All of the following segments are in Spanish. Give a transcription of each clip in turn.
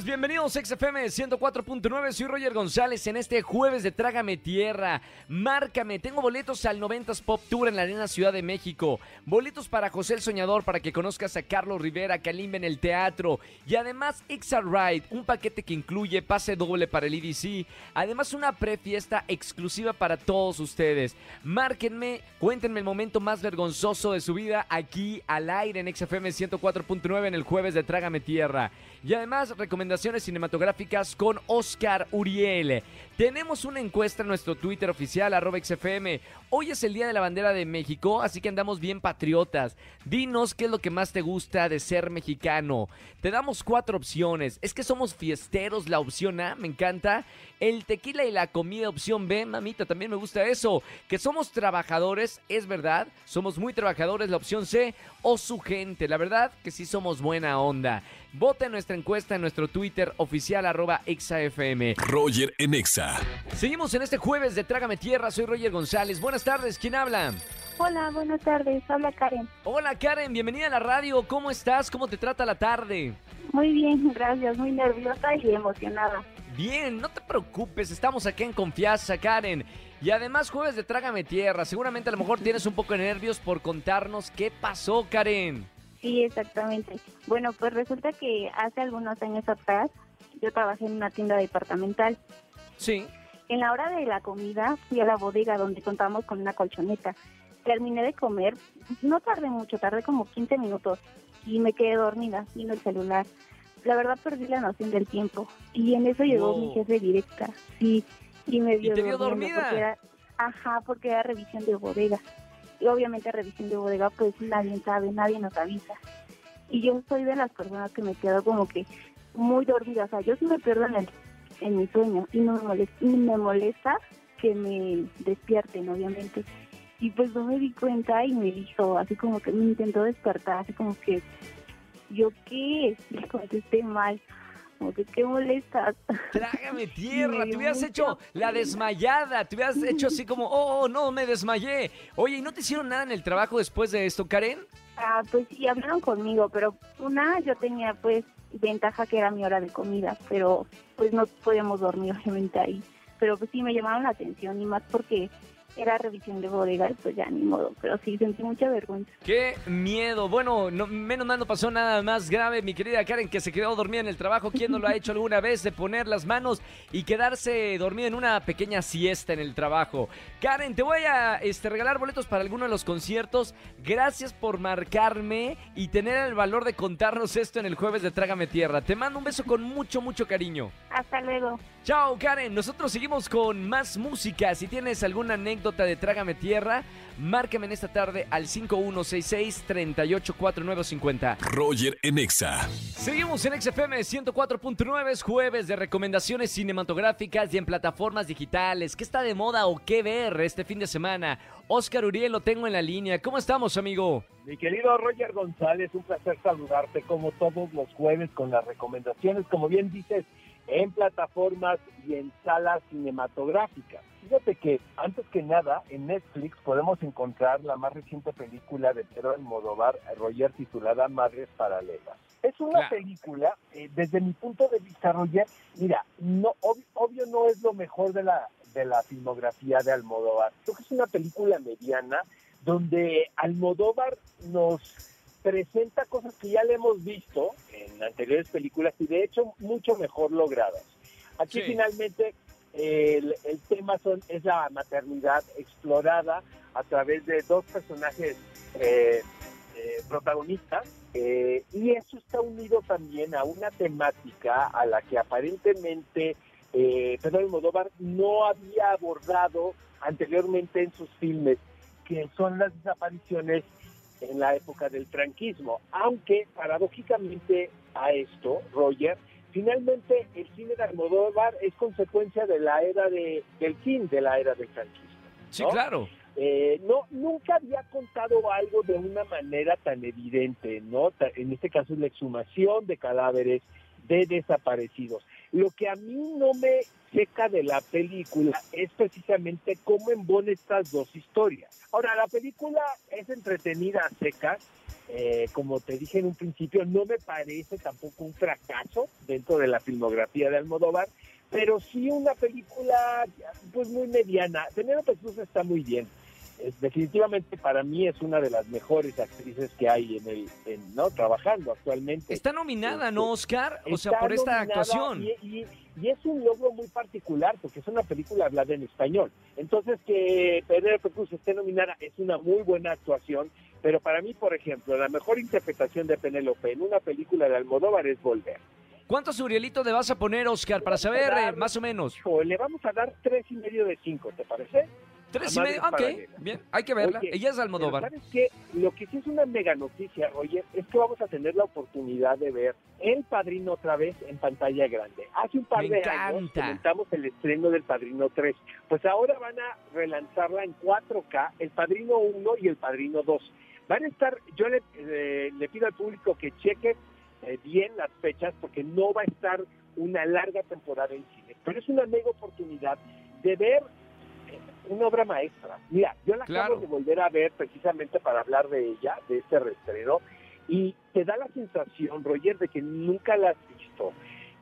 Bienvenidos a XFM 104.9, soy Roger González en este jueves de Trágame Tierra. Márcame, tengo boletos al 90s Pop Tour en la Arena Ciudad de México, boletos para José el Soñador para que conozcas a Carlos Rivera, Kalimba en el teatro y además Exa Ride, un paquete que incluye pase doble para el EDC, además una prefiesta exclusiva para todos ustedes. Márquenme, cuéntenme el momento más vergonzoso de su vida aquí al aire en XFM 104.9 en el jueves de Trágame Tierra. Y además, cinematográficas con Oscar Uriel. Tenemos una encuesta en nuestro Twitter oficial, arroba XFM. Hoy es el Día de la Bandera de México, así que andamos bien patriotas. Dinos qué es lo que más te gusta de ser mexicano. Te damos cuatro opciones. Es que somos fiesteros, la opción A, me encanta. El tequila y la comida, opción B, mamita, también me gusta eso. Que somos trabajadores, es verdad. Somos muy trabajadores, la opción C. O su gente, la verdad que sí somos buena onda. Vota en nuestra encuesta en nuestro Twitter oficial arroba exafm. Roger en Exa. Seguimos en este jueves de Trágame Tierra, soy Roger González. Buenas tardes, ¿quién habla? Hola, buenas tardes. Habla Karen. Hola Karen, bienvenida a la radio. ¿Cómo estás? ¿Cómo te trata la tarde? Muy bien, gracias. Muy nerviosa y emocionada. Bien, no te preocupes, estamos aquí en confianza, Karen. Y además jueves de Trágame Tierra. Seguramente a lo mejor tienes un poco de nervios por contarnos qué pasó, Karen. Sí, exactamente. Bueno, pues resulta que hace algunos años atrás yo trabajé en una tienda departamental. Sí. En la hora de la comida fui a la bodega donde contamos con una colchoneta. Terminé de comer, no tardé mucho, tardé como 15 minutos y me quedé dormida viendo el celular. La verdad perdí la noción del tiempo y en eso llegó mi jefe directa. Sí, y me vio te vio dormida? porque era- ajá, porque era revisión de bodega. Y obviamente revisión de bodega pues nadie sabe, nadie nos avisa. Y yo soy de las personas que me quedo como que muy dormida, o sea, yo sí me pierdo en, el, en mi sueño y no me molesta, y me molesta que me despierten, obviamente. Y pues no me di cuenta y me dijo, así como que me intentó despertar, así como que, ¿yo qué? Le contesté mal, como que, ¿qué molestas? Trágame Me tierra, te hubieras hecho la desmayada, te hubieras hecho así como, oh, no, me desmayé. Oye, ¿y no te hicieron nada en el trabajo después de esto, Karen? Ah, pues sí, hablaron conmigo, pero una, yo tenía pues ventaja que era mi hora de comida, pero pues no podíamos dormir obviamente ahí. Pero pues sí me llamaron la atención y más porque era revisión de bodega y pues ya ni modo, pero sí sentí mucha vergüenza. Qué miedo. Bueno, no, menos mal no pasó nada más grave, mi querida Karen, que se quedó dormida en el trabajo. ¿Quién no lo ha hecho alguna vez de poner las manos y quedarse dormida en una pequeña siesta en el trabajo? Karen, te voy a este, regalar boletos para alguno de los conciertos. Gracias por marcarme y tener el valor de contarnos esto en el jueves de Trágame Tierra. Te mando un beso con mucho, mucho cariño. Hasta luego. Chao, Karen. Nosotros seguimos con más música. Si tienes alguna anécdota de Trágame Tierra, márcame en esta tarde al 5166-384950. Roger en Exa. Seguimos en XFM 104.9, es jueves de recomendaciones cinematográficas y en plataformas digitales. ¿Qué está de moda o qué ver este fin de semana? Oscar Uriel lo tengo en la línea. ¿Cómo estamos, amigo? Mi querido Roger González, un placer saludarte como todos los jueves con las recomendaciones, como bien dices, en plataformas y en salas cinematográficas. Fíjate que antes que nada en Netflix podemos encontrar la más reciente película de Pedro Almodóvar, Roger, titulada Madres Paralelas. Es una Claro. película, eh, desde mi punto de vista, Roger, mira, no, ob- obvio no es lo mejor de la, de la filmografía de Almodóvar. Creo que es una película mediana donde Almodóvar nos presenta cosas que ya le hemos visto en anteriores películas y de hecho mucho mejor logradas. Aquí Sí. finalmente el, el tema son, es la maternidad explorada a través de dos personajes eh, eh, protagonistas eh, y eso está unido también a una temática a la que aparentemente Pedro Almodóvar no había abordado anteriormente en sus filmes, que son las desapariciones en la época del franquismo. Aunque, paradójicamente a esto, Roger, finalmente el cine de Almodóvar es consecuencia de la era de, del fin de la era del franquismo. Sí, claro. Eh, no, nunca había contado algo de una manera tan evidente, ¿no? En este caso es la exhumación de cadáveres de desaparecidos. Lo que a mí no me seca de la película es precisamente cómo embona estas dos historias. Ahora, la película es entretenida a secas, eh, como te dije en un principio, no me parece tampoco un fracaso dentro de la filmografía de Almodóvar, pero sí una película pues muy mediana. Penélope Cruz está muy bien. Definitivamente para mí es una de las mejores actrices que hay en el en, no trabajando actualmente. Está nominada, ¿no, Oscar? O sea, por esta actuación. Y, y- y es un logro muy particular porque es una película hablada en español. Entonces, que Penélope Cruz esté nominada es una muy buena actuación. Pero para mí, por ejemplo, la mejor interpretación de Penélope en una película de Almodóvar es Volver. ¿Cuántos Urielitos le vas a poner, Oscar, para saber eh, más o menos? Le vamos a dar tres y medio de cinco, ¿te parece? Tres y medio. Ok, bien, hay que verla. Oye, Ella es Almodóvar. ¿Sabes qué? Lo que sí es una mega noticia, Roger, es que vamos a tener la oportunidad de ver El Padrino otra vez en pantalla grande. Hace un par Me de años encanta. comentamos el estreno del Padrino 3. Pues ahora van a relanzarla en 4K, El Padrino 1 y El Padrino 2. Van a estar, yo le, eh, le pido al público que cheque eh, bien las fechas porque no va a estar una larga temporada en cine. Pero es una mega oportunidad de ver una obra maestra. Mira, yo la Claro. acabo de volver a ver precisamente para hablar de ella, de este reestreno, y te da la sensación, Roger, de que nunca la has visto.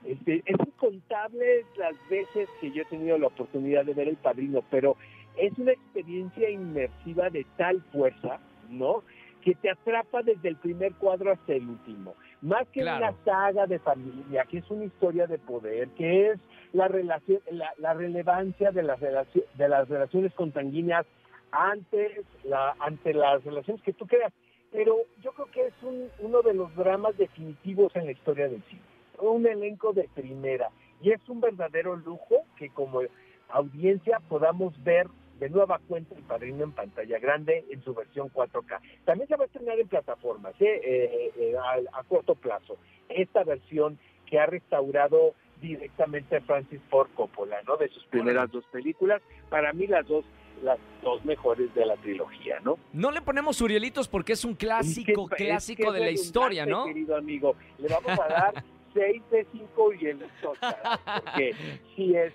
Este, es incontable las veces que yo he tenido la oportunidad de ver El Padrino, pero es una experiencia inmersiva de tal fuerza, ¿no? Que te atrapa desde el primer cuadro hasta el último. Más que Claro. una saga de familia, que es una historia de poder, que es la relación, la, relevancia de las, relaci- de las relaciones consanguíneas antes, la, ante las relaciones que tú creas. Pero yo creo que es un- uno de los dramas definitivos en la historia del cine. Un elenco de primera. Y es un verdadero lujo que como audiencia podamos ver de nueva cuenta el padrino en pantalla grande en su versión 4K. También se va a estrenar en plataformas ¿eh? Eh, eh, a, a corto plazo. Esta versión que ha restaurado directamente Francis Ford Coppola, ¿no? De sus primeras dos películas, para mí las dos las dos mejores de la trilogía, ¿no? No le ponemos Urielitos porque es un clásico, Es que- clásico es que de la historia, ¿no? Querido amigo, le vamos a dar 6 de 5 y el Oscar, porque sí es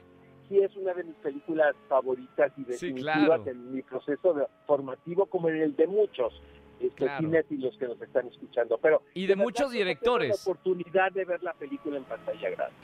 sí es una de mis películas favoritas y Sí, definitivas claro. en mi proceso de- formativo como en el de muchos este, Claro. cinéfilos que nos están escuchando. Pero Y de verdad, muchos directores. la oportunidad de ver la película en pantalla grande.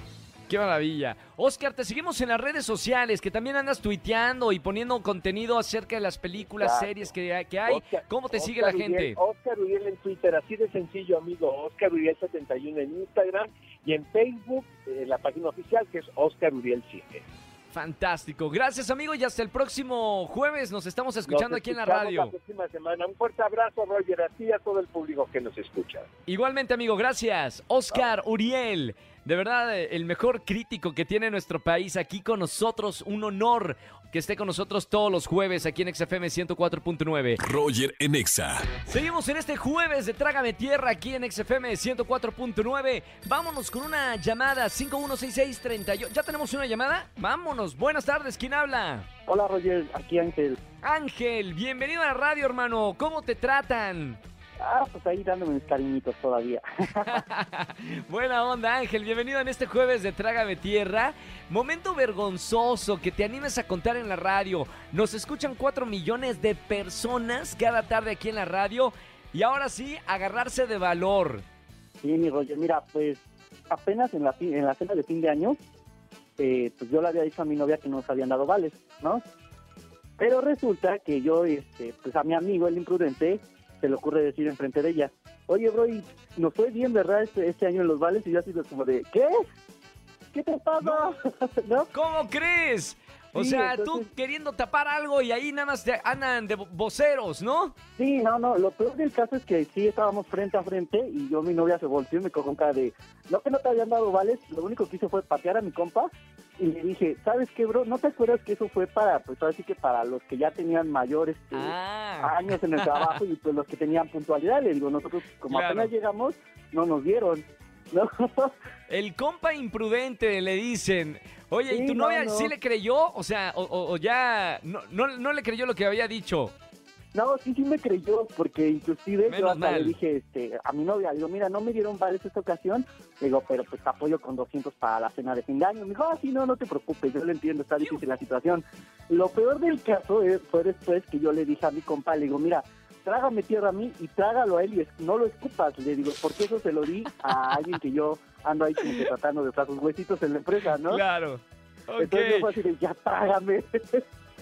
Qué maravilla. Oscar, te seguimos en las redes sociales, que también andas tuiteando y poniendo contenido acerca de las películas, Claro. series que, que hay. Oscar- ¿Cómo te sigue la gente? Uriel, Oscar Uriel en Twitter, así de sencillo, amigo. Oscar Uriel 71 en Instagram y en Facebook, eh, la página oficial que es Oscar Uriel Cine. Fantástico. Gracias, amigo, y hasta el próximo jueves. Nos estamos escuchando Nos aquí en la radio. La próxima semana. Un fuerte abrazo, Roger, a ti y a todo el público que nos escucha. Igualmente, amigo, gracias. Oscar Uriel, de verdad, eh, el mejor crítico que tiene nuestro país aquí con nosotros. Un honor que esté con nosotros todos los jueves aquí en XFM 104.9. Roger en Exa. Seguimos en este jueves de Trágame Tierra aquí en XFM 104.9. Vámonos con una llamada 516638. ¿Ya tenemos una llamada? Vámonos. Buenas tardes. ¿Quién habla? Hola Roger, aquí Ángel. Ángel, bienvenido a la radio, hermano. ¿Cómo te tratan? Ah, pues ahí dándome mis cariñitos todavía. Buena onda, Ángel. Bienvenido en este jueves de Trágame Tierra. Momento vergonzoso que te animes a contar en la radio. Nos escuchan 4 millones de personas cada tarde aquí en la radio. Y ahora sí, agarrarse de valor. Sí, mi Roger, mira, pues apenas en la, en la cena de fin de año, eh, pues yo le había dicho a mi novia que nos habían dado vales, ¿no? Pero resulta que yo, este, pues a mi amigo, el imprudente, se le ocurre decir enfrente de ella, oye, bro, y nos fue bien, ¿verdad? Este, este año en los vales, y yo así como de, ¿qué? ¿Qué te pasa? ¿No? ¿Cómo crees? O Sí, sea, tú queriendo tapar algo y ahí nada más te andan de vo- voceros, ¿no? Sí, no, no, lo peor del caso es que sí estábamos frente a frente y yo, mi novia se volteó y me cogió con cara de, no que no te habían dado vales, lo único que hice fue patear a mi compa y le dije, ¿sabes qué, bro? ¿No te acuerdas que eso fue para, pues ahora sí que para los que ya tenían mayores Ah, años en el trabajo y pues los que tenían puntualidad? Le digo, nosotros como Claro. apenas llegamos, no nos dieron, ¿no? el compa imprudente le dicen. Oye, ¿y tu no, novia no. sí le creyó? O sea, o, o- o ya no, no, no le creyó lo que había dicho. No, sí, sí me creyó, porque inclusive yo hasta mal. le dije este, a mi novia, digo, mira, no me dieron vales esta ocasión, le digo, pero pues te apoyo con 200 para la cena de fin de año. Me dijo, ah, sí, no, no te preocupes, yo lo entiendo, está difícil la situación. Lo peor del caso fue después que yo le dije a mi compa, le digo, mira, trágame tierra a mí y trágalo a él y no lo escupas. Le digo, porque eso se lo di a alguien que yo ando ahí como que tratando de sus huesitos en la empresa, ¿no? Claro. Entonces yo fue así de, ya trágame.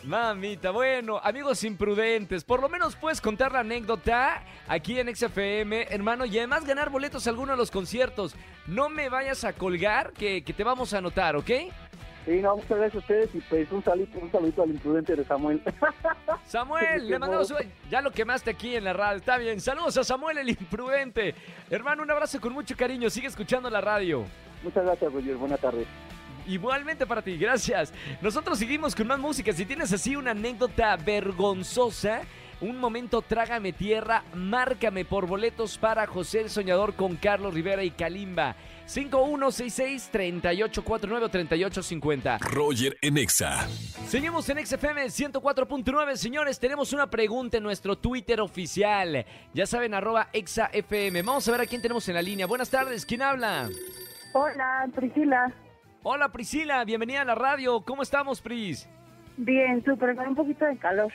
Mamita, bueno, amigos imprudentes, por lo menos puedes contar la anécdota aquí en XFM, hermano, y además ganar boletos a alguno de los conciertos. No me vayas a colgar, que, que te vamos a anotar, ¿ok? Sí, no, muchas gracias a ustedes y pues un saludito, un saludito al imprudente de Samuel. Samuel, le mandamos Ya lo quemaste aquí en la radio, está bien. Saludos a Samuel, el imprudente. Hermano, un abrazo con mucho cariño, sigue escuchando la radio. muchas gracias, Roger. Buenas tardes. Igualmente para ti, gracias. Nosotros seguimos con más música. Si tienes así una anécdota vergonzosa, un momento trágame tierra, márcame por boletos para José el Soñador con Carlos Rivera y Kalimba. 5166-3849-3850. Roger en Exa. Seguimos en XFM 104.9. Señores, tenemos una pregunta en nuestro Twitter oficial. Ya saben, arroba ExaFM. Vamos a ver a quién tenemos en la línea. Buenas tardes, ¿quién habla? Hola, Priscila. Hola Priscila, bienvenida a la radio. ¿Cómo estamos, Pris? Bien, súper, con un poquito de calor.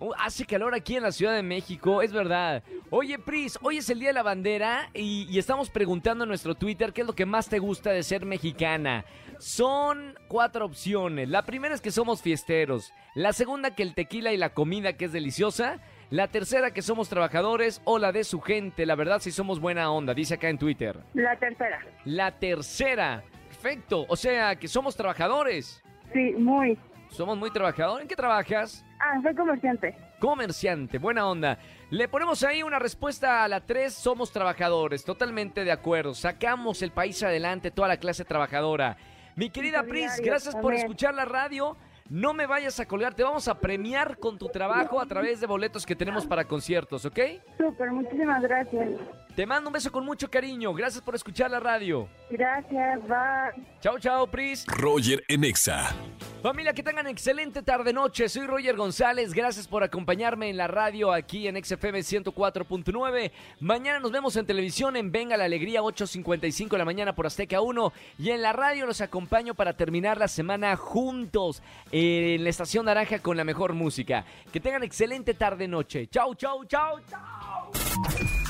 Uh, hace calor aquí en la Ciudad de México, es verdad. Oye, Pris, hoy es el Día de la Bandera y, y estamos preguntando en nuestro Twitter qué es lo que más te gusta de ser mexicana. Son cuatro opciones. La primera es que somos fiesteros. La segunda que el tequila y la comida que es deliciosa. La tercera que somos trabajadores o la de su gente. La verdad si somos buena onda, dice acá en Twitter. La tercera. La tercera. Perfecto. O sea que somos trabajadores. Sí, muy. Somos muy trabajadores. ¿En qué trabajas? Ah, soy comerciante. Comerciante, buena onda. Le ponemos ahí una respuesta a la 3, somos trabajadores, totalmente de acuerdo. Sacamos el país adelante, toda la clase trabajadora. Mi querida Pris, gracias por escuchar la radio. No me vayas a colgar, te vamos a premiar con tu trabajo a través de boletos que tenemos para conciertos, ¿ok? Súper, muchísimas gracias. Te mando un beso con mucho cariño, gracias por escuchar la radio. Gracias, bye. Chao, chao, Pris. Roger en Exa. Familia, que tengan excelente tarde-noche. Soy Roger González. Gracias por acompañarme en la radio aquí en XFM 104.9. Mañana nos vemos en televisión en Venga la Alegría, 8.55 de la mañana por Azteca 1. Y en la radio los acompaño para terminar la semana juntos en la Estación Naranja con la mejor música. Que tengan excelente tarde-noche. Chau, chau, chau, chau.